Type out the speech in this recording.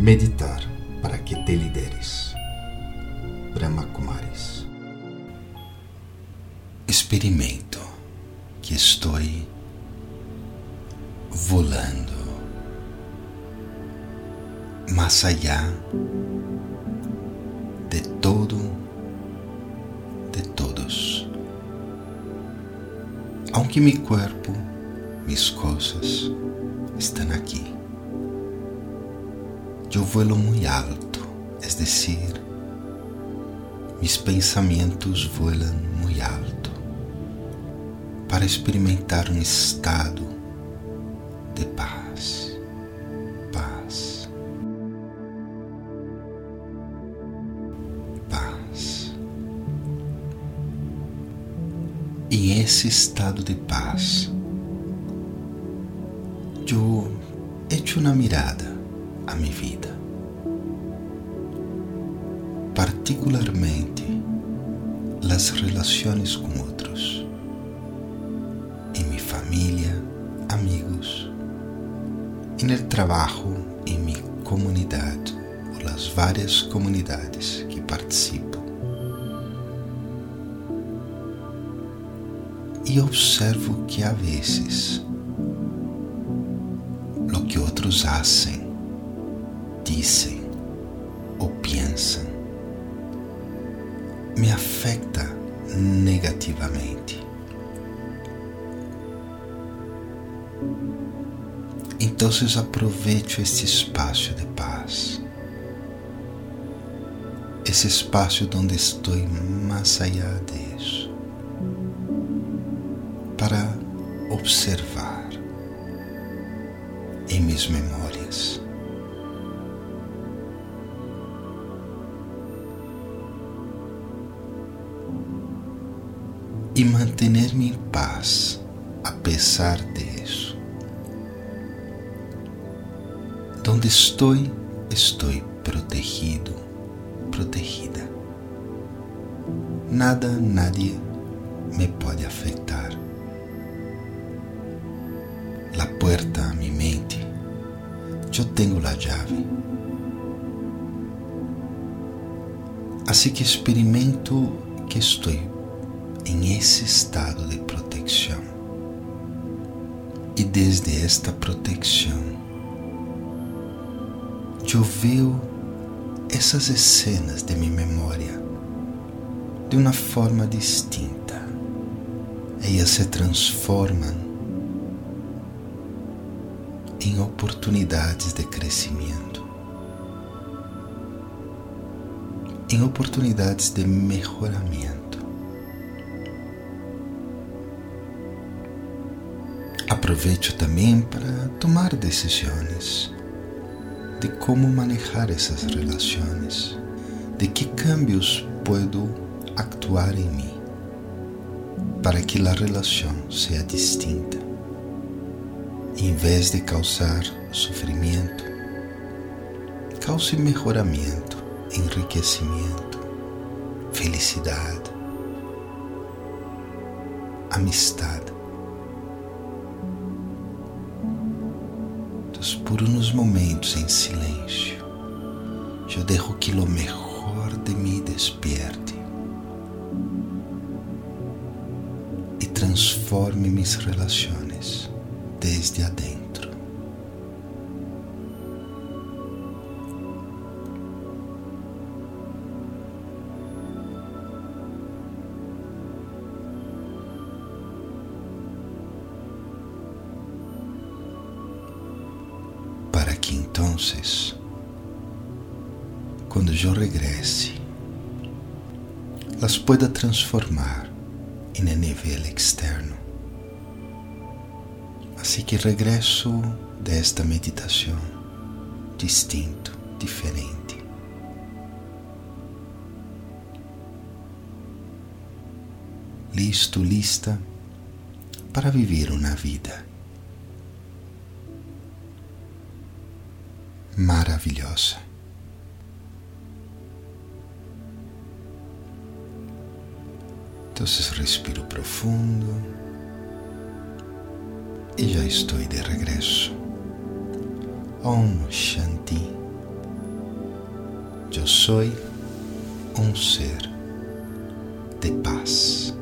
Meditar para que te lideres. Brahma Kumaris. Experimento que estou volando mais allá de todo, de todos. Aunque mi cuerpo, mis cosas estão aqui. Eu vuelo muito alto, es decir, mis pensamentos voam muito alto para experimentar um estado de paz, paz, paz. E esse estado de paz, eu echo uma mirada a minha vida, particularmente as relações com outros, em minha família, amigos, no trabalho, em minha comunidade ou as várias comunidades que participo. E observo que a vezes o que outros fazem, dizem ou pensam me afeta negativamente. Então aproveito este espaço de paz, esse espaço onde estou mais allá disso, para observar em minhas memórias. E manter-me em paz a pesar disso. Donde estou, estou protegido, protegida. Nada, nadie me pode afetar. La puerta a mi mente, eu tenho a chave. Assim que experimento que estou em esse estado de proteção. E desde esta proteção, eu vejo essas cenas de minha memória de uma forma distinta. Elas se transformam em oportunidades de crescimento, em oportunidades de melhoramento. Aproveito também para tomar decisões de como manejar essas relações, de que cambios puedo actuar em mim para que a relação seja distinta. Em vez de causar sofrimento, cause melhoramento, enriquecimento, felicidade, amistade. Por uns momentos em silêncio, eu dejo que o melhor de mim despierte e transforme mis relações desde adentro. Entonces, quando eu regresse, las pueda transformar em el nível externo. Assim que regresso desta meditação distinto, diferente. Listo, lista para viver uma vida maravilhosa. Então respiro profundo e já estou de regresso. Om Shanti, Soy um ser de paz.